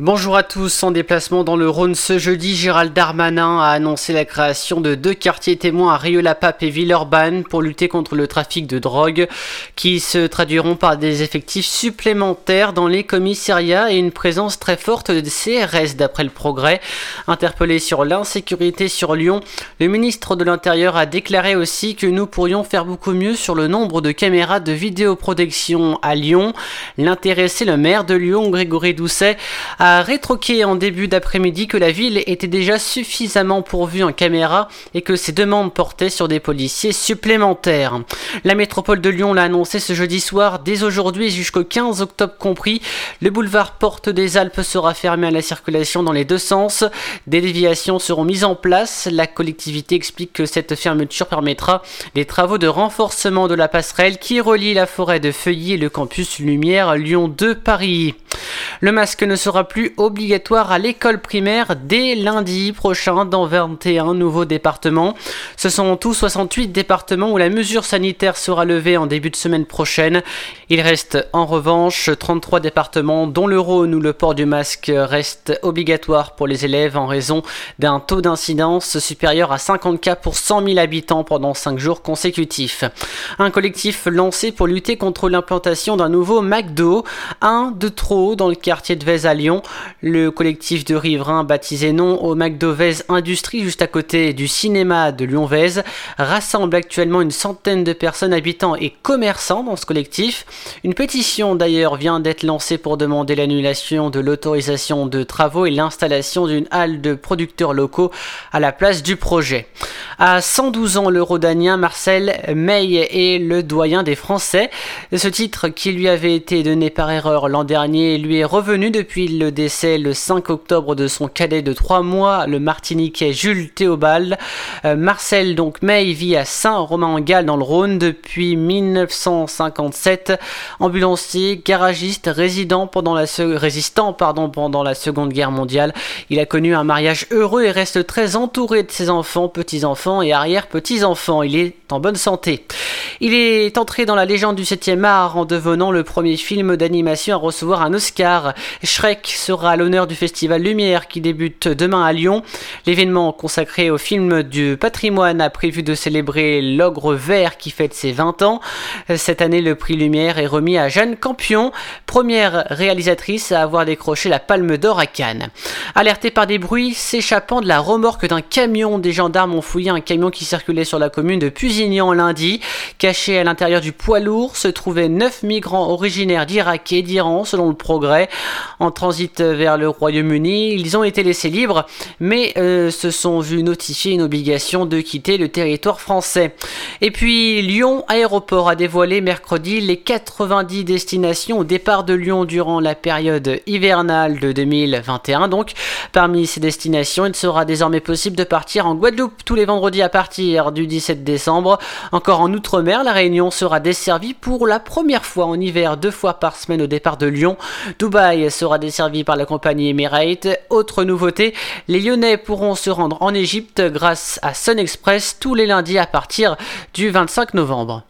Bonjour à tous, en déplacement dans le Rhône ce jeudi, Gérald Darmanin a annoncé la création de deux quartiers témoins à Rieux-la-Pape et Villeurbanne pour lutter contre le trafic de drogue, qui se traduiront par des effectifs supplémentaires dans les commissariats et une présence très forte de CRS d'après le progrès. Interpellé sur l'insécurité sur Lyon, le ministre de l'Intérieur a déclaré aussi que nous pourrions faire beaucoup mieux sur le nombre de caméras de vidéoprotection à Lyon. L'intéressé, le maire de Lyon, Grégory Doucet, a a rétroqué en début d'après-midi que la ville était déjà suffisamment pourvue en caméra et que ses demandes portaient sur des policiers supplémentaires. La métropole de Lyon l'a annoncé ce jeudi soir, dès aujourd'hui jusqu'au 15 octobre compris, le boulevard Porte des Alpes sera fermé à la circulation dans les deux sens. Des déviations seront mises en place. La collectivité explique que cette fermeture permettra des travaux de renforcement de la passerelle qui relie la forêt de Feuilly et le campus Lumière Lyon 2 Paris. Le masque ne sera plus obligatoire à l'école primaire dès lundi prochain dans 21 nouveaux départements. Ce sont tous 68 départements où la mesure sanitaire sera levée en début de semaine prochaine. Il reste en revanche 33 départements dont le Rhône où le port du masque reste obligatoire pour les élèves en raison d'un taux d'incidence supérieur à 50 cas pour 100 000 habitants pendant 5 jours consécutifs. Un collectif lancé pour lutter contre l'implantation d'un nouveau McDo, un de trop dans le quartier de Vez à Lyon. Le collectif de riverains baptisé non au McDo Vez Industrie juste à côté du cinéma de Lyon-Vez rassemble actuellement une centaine de personnes habitants et commerçants dans ce collectif. Une pétition d'ailleurs vient d'être lancée pour demander l'annulation de l'autorisation de travaux et l'installation d'une halle de producteurs locaux à la place du projet. À 112 ans, le rhodanien Marcel May est le doyen des Français. Ce titre qui lui avait été donné par erreur l'an dernier lui est revenu depuis le décès le 5 octobre de son cadet de 3 mois, le Martiniquais Jules Théobald. Euh, Marcel donc May vit à Saint-Romain-en-Galles dans le Rhône depuis 1957. Ambulancier, garagiste, résident pendant la résistant pendant la Seconde Guerre mondiale. Il a connu un mariage heureux et reste très entouré de ses enfants, petits-enfants et arrière-petits-enfants. Il est en bonne santé. Il est entré dans la légende du 7e art en devenant le premier film d'animation à recevoir un Oscar. Shrek sera à l'honneur du Festival Lumière qui débute demain à Lyon. L'événement consacré au film du patrimoine a prévu de célébrer l'ogre vert qui fête ses 20 ans. Cette année, le prix Lumière est remis à Jeanne Campion, première réalisatrice à avoir décroché la Palme d'Or à Cannes. Alerté par des bruits s'échappant de la remorque d'un camion, des gendarmes ont fouillé un un camion qui circulait sur la commune de Pusignan lundi. Caché à l'intérieur du poids lourd se trouvaient 9 migrants originaires d'Irak et d'Iran selon le progrès. En transit vers le Royaume-Uni, ils ont été laissés libres mais euh, se sont vus notifier une obligation de quitter le territoire français. Et puis Lyon Aéroport a dévoilé mercredi les 90 destinations au départ de Lyon durant la période hivernale de 2021. Donc parmi ces destinations, il sera désormais possible de partir en Guadeloupe tous les vendredis à partir du 17 décembre. Encore en Outre-mer, la Réunion sera desservie pour la première fois en hiver deux fois par semaine au départ de Lyon. Dubaï sera desservie par la compagnie Emirates. Autre nouveauté, les Lyonnais pourront se rendre en Égypte grâce à Sun Express tous les lundis à partir du 25 novembre.